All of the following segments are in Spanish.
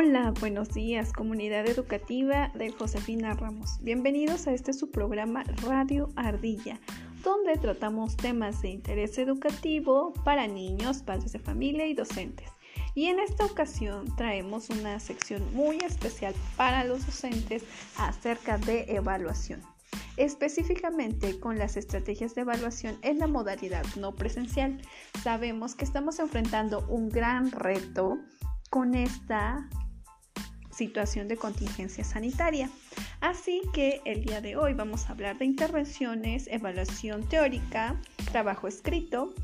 Hola, buenos días, comunidad educativa de Josefina Ramos. Bienvenidos a este su programa Radio Ardilla, donde tratamos temas de interés educativo para niños, padres de familia y docentes. Y en esta ocasión traemos una sección muy especial para los docentes acerca de evaluación específicamente con las estrategias de evaluación en la modalidad no presencial. Sabemos que estamos enfrentando un gran reto con esta situación de contingencia sanitaria. Así que el día de hoy vamos a hablar de intervenciones, evaluación teórica, trabajo escrito,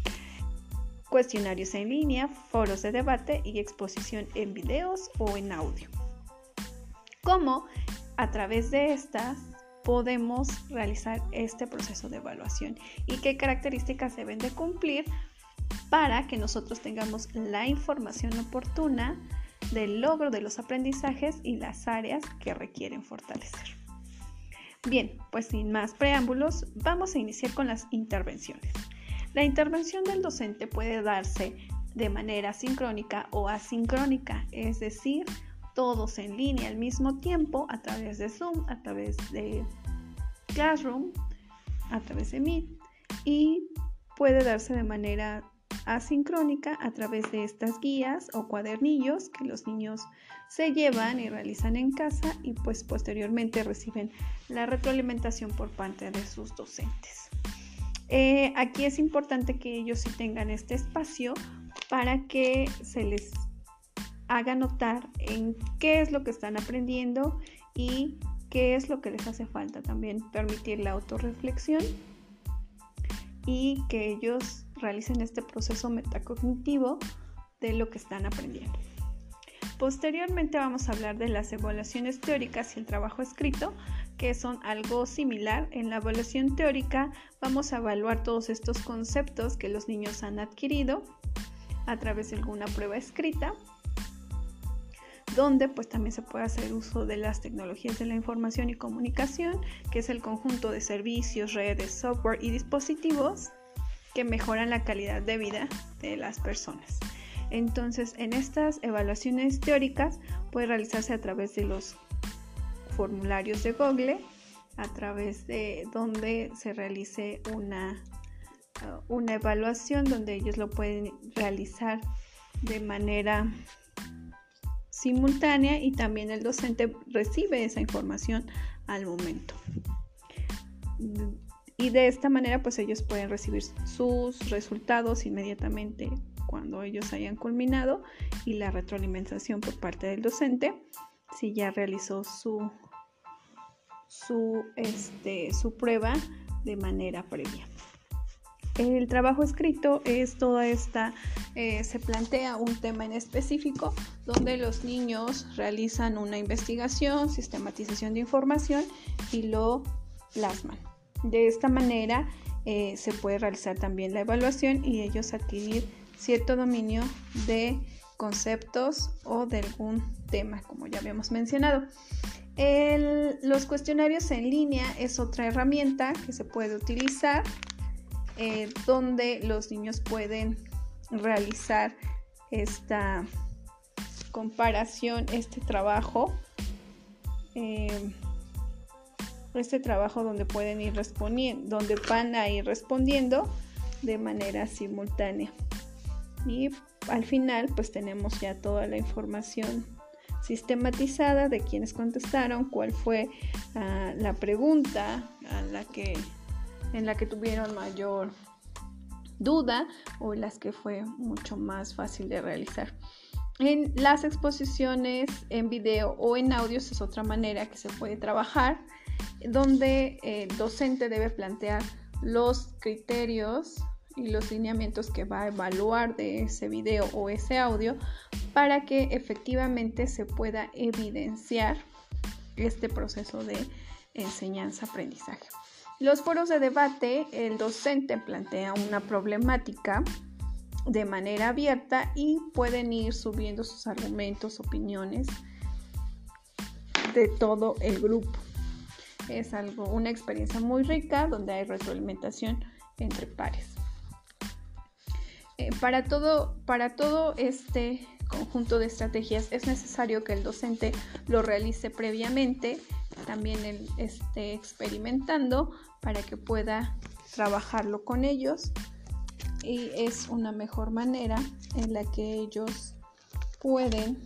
cuestionarios en línea, foros de debate y exposición en videos o en audio. ¿Cómo? A través de estas podemos realizar este proceso de evaluación y qué características deben de cumplir para que nosotros tengamos la información oportuna del logro de los aprendizajes y las áreas que requieren fortalecer. Bien, pues sin más preámbulos, vamos a iniciar con las intervenciones. La intervención del docente puede darse de manera sincrónica o asincrónica, es decir, todos en línea al mismo tiempo a través de Zoom, a través de Classroom, a través de Meet y puede darse de manera asincrónica a través de estas guías o cuadernillos que los niños se llevan y realizan en casa y pues posteriormente reciben la retroalimentación por parte de sus docentes. Eh, aquí es importante que ellos sí tengan este espacio para que se les haga notar en qué es lo que están aprendiendo y qué es lo que les hace falta. También permitir la autorreflexión y que ellos realicen este proceso metacognitivo de lo que están aprendiendo. Posteriormente vamos a hablar de las evaluaciones teóricas y el trabajo escrito, que son algo similar. En la evaluación teórica vamos a evaluar todos estos conceptos que los niños han adquirido a través de alguna prueba escrita donde pues también se puede hacer uso de las tecnologías de la información y comunicación, que es el conjunto de servicios, redes, software y dispositivos que mejoran la calidad de vida de las personas. Entonces, en estas evaluaciones teóricas puede realizarse a través de los formularios de Google, a través de donde se realice una, una evaluación donde ellos lo pueden realizar de manera simultánea y también el docente recibe esa información al momento. Y de esta manera pues ellos pueden recibir sus resultados inmediatamente cuando ellos hayan culminado y la retroalimentación por parte del docente si ya realizó su, su, este, su prueba de manera previa. El trabajo escrito es toda esta, eh, se plantea un tema en específico donde los niños realizan una investigación, sistematización de información y lo plasman. De esta manera eh, se puede realizar también la evaluación y ellos adquirir cierto dominio de conceptos o de algún tema, como ya habíamos mencionado. los cuestionarios en línea es otra herramienta que se puede utilizar eh, donde los niños pueden realizar esta comparación, este trabajo, eh, este trabajo donde pueden ir respondiendo, donde van a ir respondiendo de manera simultánea. Y al final pues tenemos ya toda la información sistematizada de quienes contestaron, cuál fue ah, la pregunta a la que en la que tuvieron mayor duda o las que fue mucho más fácil de realizar. En las exposiciones en video o en audios es otra manera que se puede trabajar, donde el docente debe plantear los criterios y los lineamientos que va a evaluar de ese video o ese audio para que efectivamente se pueda evidenciar este proceso de enseñanza-aprendizaje. Los foros de debate, el docente plantea una problemática de manera abierta y pueden ir subiendo sus argumentos, opiniones de todo el grupo. Es algo, una experiencia muy rica donde hay retroalimentación entre pares. Eh, para, todo, para todo este conjunto de estrategias es necesario que el docente lo realice previamente, también él esté experimentando para que pueda trabajarlo con ellos y es una mejor manera en la que ellos pueden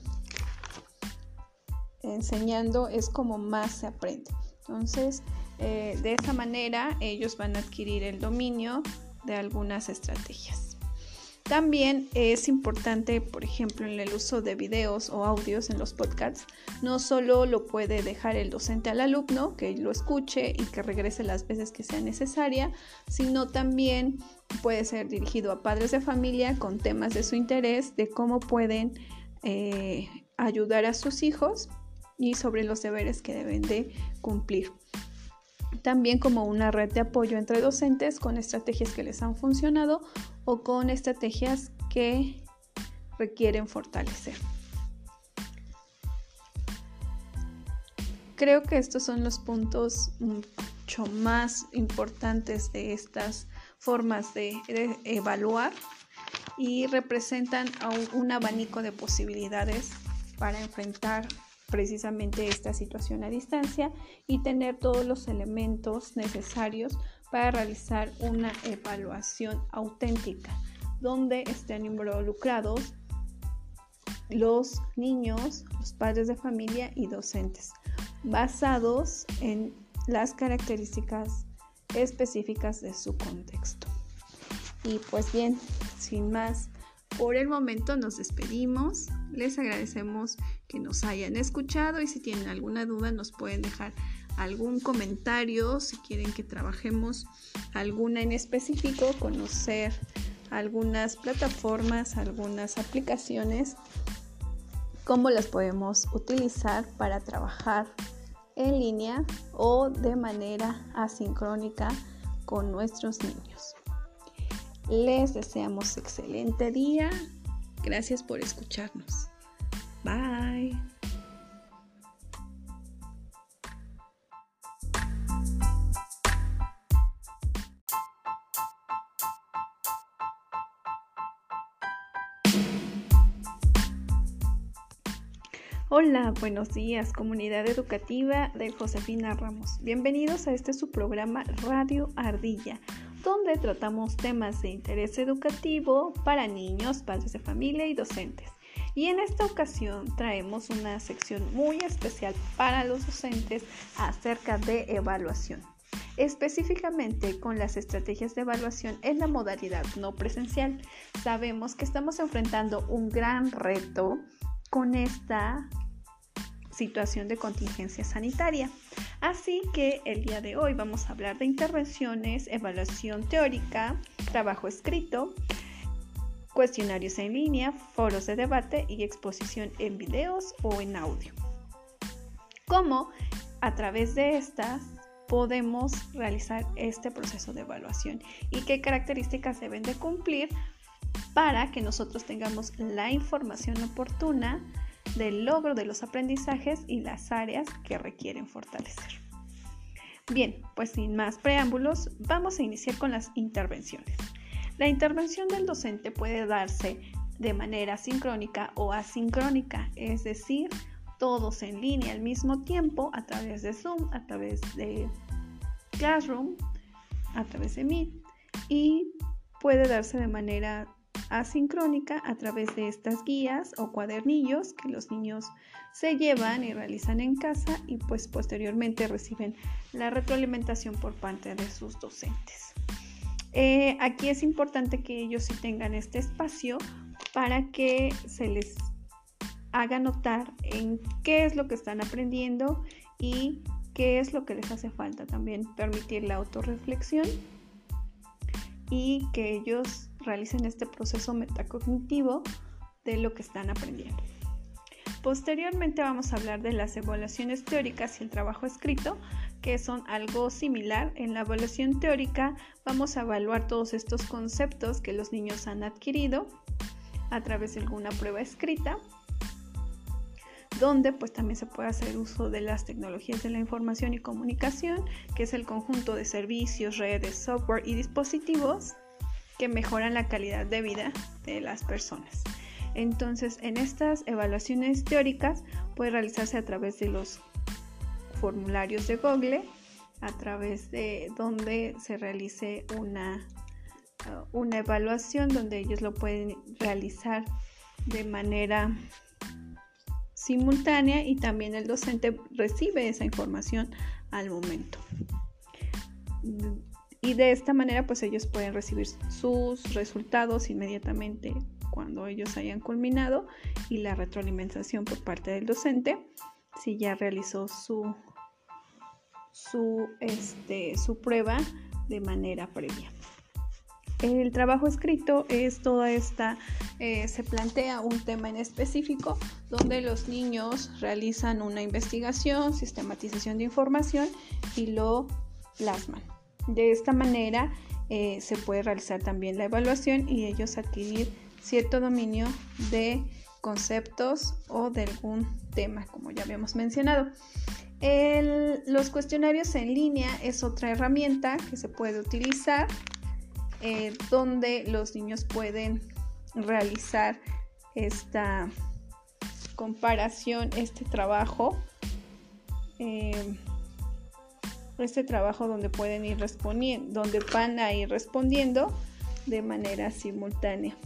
enseñando es como más se aprende entonces eh, de esa manera ellos van a adquirir el dominio de algunas estrategias. También es importante, por ejemplo, en el uso de videos o audios en los podcasts, no solo lo puede dejar el docente al alumno, que lo escuche y que regrese las veces que sea necesaria, sino también puede ser dirigido a padres de familia con temas de su interés, de cómo pueden eh, ayudar a sus hijos y sobre los deberes que deben de cumplir también como una red de apoyo entre docentes con estrategias que les han funcionado o con estrategias que requieren fortalecer. Creo que estos son los puntos mucho más importantes de estas formas de, evaluar y representan un abanico de posibilidades para enfrentar precisamente esta situación a distancia y tener todos los elementos necesarios para realizar una evaluación auténtica donde estén involucrados los niños, los padres de familia y docentes, basados en las características específicas de su contexto. Y pues bien, sin más, por el momento nos despedimos. Les agradecemos que nos hayan escuchado y si tienen alguna duda nos pueden dejar algún comentario, si quieren que trabajemos alguna en específico, conocer algunas plataformas, algunas aplicaciones, cómo las podemos utilizar para trabajar en línea o de manera asincrónica con nuestros niños. Les deseamos excelente día. Gracias por escucharnos. Bye. Hola, buenos días, comunidad educativa de Josefina Ramos. Bienvenidos a este su programa Radio Ardilla donde tratamos temas de interés educativo para niños, padres de familia y docentes. Y en esta ocasión traemos una sección muy especial para los docentes acerca de evaluación, específicamente con las estrategias de evaluación en la modalidad no presencial. Sabemos que estamos enfrentando un gran reto con esta situación de contingencia sanitaria. Así que el día de hoy vamos a hablar de intervenciones, evaluación teórica, trabajo escrito, cuestionarios en línea, foros de debate y exposición en videos o en audio. ¿Cómo a través de estas podemos realizar este proceso de evaluación y qué características deben de cumplir para que nosotros tengamos la información oportuna del logro de los aprendizajes y las áreas que requieren fortalecer. Bien, pues sin más preámbulos, vamos a iniciar con las intervenciones. La intervención del docente puede darse de manera sincrónica o asincrónica, es decir, todos en línea al mismo tiempo a través de Zoom, a través de Classroom, a través de Meet y puede darse de manera asincrónica a través de estas guías o cuadernillos que los niños se llevan y realizan en casa y pues posteriormente reciben la retroalimentación por parte de sus docentes. Eh, aquí es importante que ellos sí tengan este espacio para que se les haga notar en qué es lo que están aprendiendo y qué es lo que les hace falta. También permitir la autorreflexión y que ellos realicen este proceso metacognitivo de lo que están aprendiendo. Posteriormente vamos a hablar de las evaluaciones teóricas y el trabajo escrito, que son algo similar. En la evaluación teórica vamos a evaluar todos estos conceptos que los niños han adquirido a través de alguna prueba escrita, donde pues también se puede hacer uso de las tecnologías de la información y comunicación, que es el conjunto de servicios, redes, software y dispositivos que mejoran la calidad de vida de las personas. Entonces, en estas evaluaciones teóricas puede realizarse a través de los formularios de Google, a través de donde se realice una, uh, una evaluación donde ellos lo pueden realizar de manera simultánea y también el docente recibe esa información al momento. Y de esta manera pues ellos pueden recibir sus resultados inmediatamente cuando ellos hayan culminado y la retroalimentación por parte del docente si ya realizó su, su, este, su prueba de manera previa. El trabajo escrito es toda esta, eh, se plantea un tema en específico donde los niños realizan una investigación, sistematización de información y lo plasman. De esta manera eh, se puede realizar también la evaluación y ellos adquirir cierto dominio de conceptos o de algún tema, como ya habíamos mencionado. los cuestionarios en línea es otra herramienta que se puede utilizar eh, donde los niños pueden realizar esta comparación, este trabajo, eh, este trabajo donde pueden ir respondiendo, donde van a ir respondiendo de manera simultánea.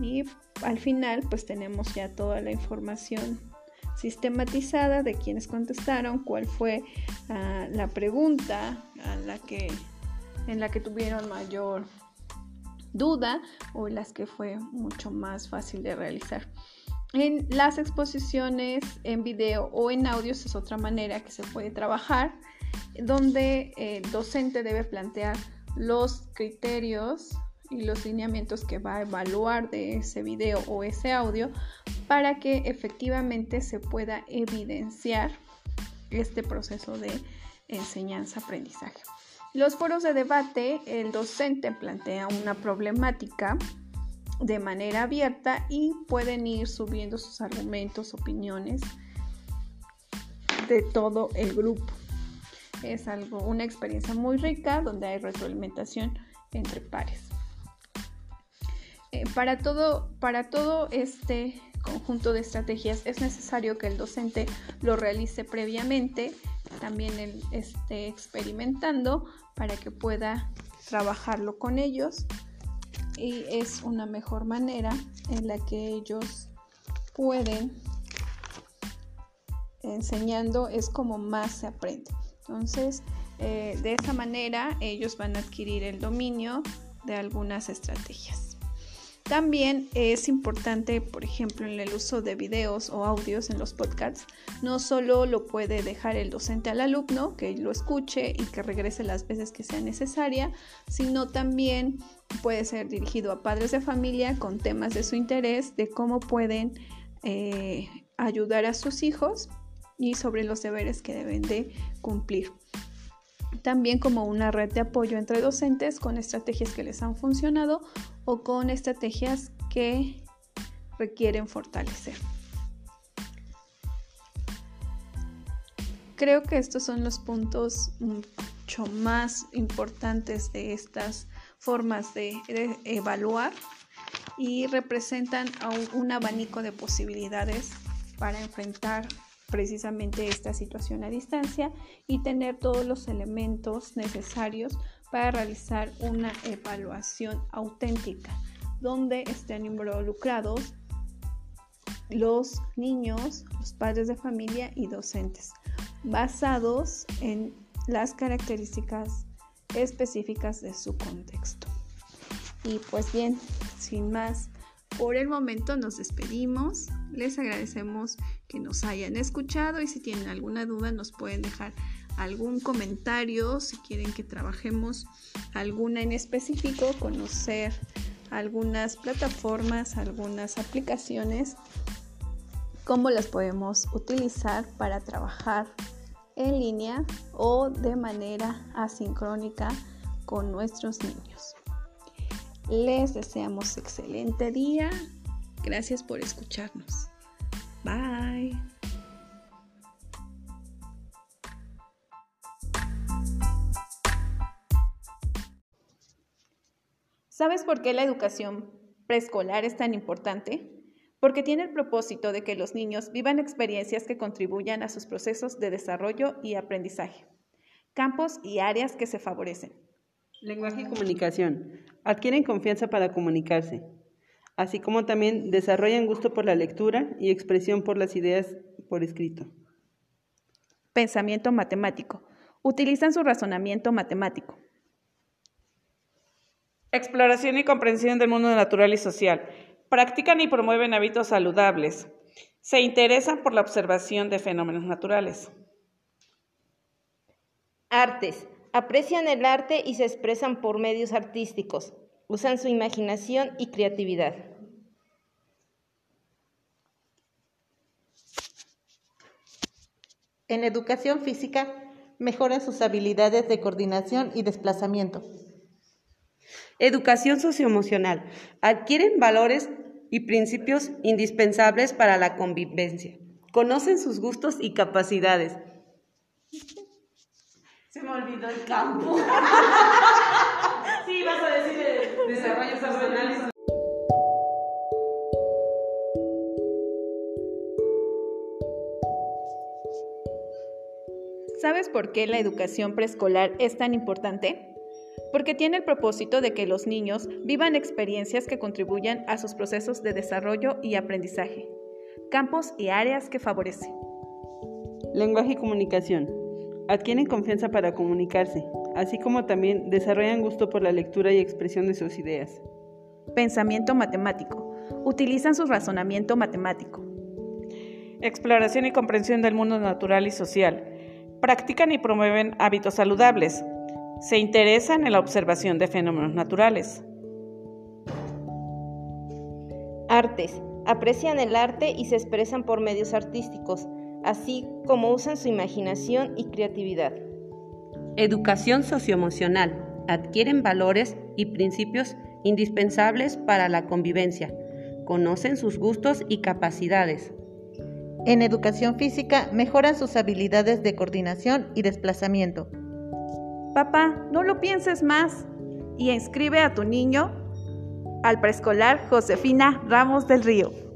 Y al final pues tenemos ya toda la información sistematizada de quienes contestaron, cuál fue ah, la pregunta a la que en la que tuvieron mayor duda o las que fue mucho más fácil de realizar. En las exposiciones en video o en audios es otra manera que se puede trabajar, donde el docente debe plantear los criterios y los lineamientos que va a evaluar de ese video o ese audio para que efectivamente se pueda evidenciar este proceso de enseñanza-aprendizaje. Los foros de debate, el docente plantea una problemática de manera abierta y pueden ir subiendo sus argumentos, opiniones de todo el grupo. Es algo, una experiencia muy rica donde hay retroalimentación entre pares. Eh, para, todo, para todo este conjunto de estrategias es necesario que el docente lo realice previamente también él esté experimentando para que pueda trabajarlo con ellos y es una mejor manera en la que ellos pueden enseñando es como más se aprende entonces eh, de esa manera ellos van a adquirir el dominio de algunas estrategias. También es importante, por ejemplo, en el uso de videos o audios en los podcasts, no solo lo puede dejar el docente al alumno, que lo escuche y que regrese las veces que sea necesaria, sino también puede ser dirigido a padres de familia con temas de su interés, de cómo pueden eh, ayudar a sus hijos y sobre los deberes que deben de cumplir también como una red de apoyo entre docentes con estrategias que les han funcionado o con estrategias que requieren fortalecer. Creo que estos son los puntos mucho más importantes de estas formas de, evaluar y representan un abanico de posibilidades para enfrentar precisamente esta situación a distancia y tener todos los elementos necesarios para realizar una evaluación auténtica donde estén involucrados los niños, los padres de familia y docentes, basados en las características específicas de su contexto. Y pues bien, sin más, por el momento nos despedimos. Les agradecemos que nos hayan escuchado y si tienen alguna duda nos pueden dejar algún comentario, si quieren que trabajemos alguna en específico, conocer algunas plataformas, algunas aplicaciones, cómo las podemos utilizar para trabajar en línea o de manera asincrónica con nuestros niños. Les deseamos excelente día. Gracias por escucharnos. Bye. ¿Sabes por qué la educación preescolar es tan importante? porque tiene el propósito de que los niños vivan experiencias que contribuyan a sus procesos de desarrollo y aprendizaje, campos y áreas que se favorecen. Lenguaje y comunicación. Adquieren confianza para comunicarse, así como también desarrollan gusto por la lectura y expresión por las ideas por escrito. Pensamiento matemático. Utilizan su razonamiento matemático. Exploración y comprensión del mundo natural y social. Practican y promueven hábitos saludables. Se interesan por la observación de fenómenos naturales. Artes aprecian el arte y se expresan por medios artísticos, usan su imaginación y creatividad. En educación física, mejoran sus habilidades de coordinación y desplazamiento. Educación socioemocional. Adquieren valores y principios indispensables para la convivencia. Conocen sus gustos y capacidades. Se me olvidó el campo. sí, vas a decir desarrollo personal. ¿Sabes por qué la educación preescolar es tan importante? Porque tiene el propósito de que los niños vivan experiencias que contribuyan a sus procesos de desarrollo y aprendizaje, campos y áreas que favorecen. Lenguaje y comunicación adquieren confianza para comunicarse, así como también desarrollan gusto por la lectura y expresión de sus ideas. Pensamiento matemático. Utilizan su razonamiento matemático. Exploración y comprensión del mundo natural y social. Practican y promueven hábitos saludables. Se interesan en la observación de fenómenos naturales. Artes. Aprecian el arte y se expresan por medios artísticos así como usan su imaginación y creatividad. Educación socioemocional. Adquieren valores y principios indispensables para la convivencia. Conocen sus gustos y capacidades. En educación física mejoran sus habilidades de coordinación y desplazamiento. Papá, no lo pienses más y inscribe a tu niño al preescolar Josefina Ramos del Río.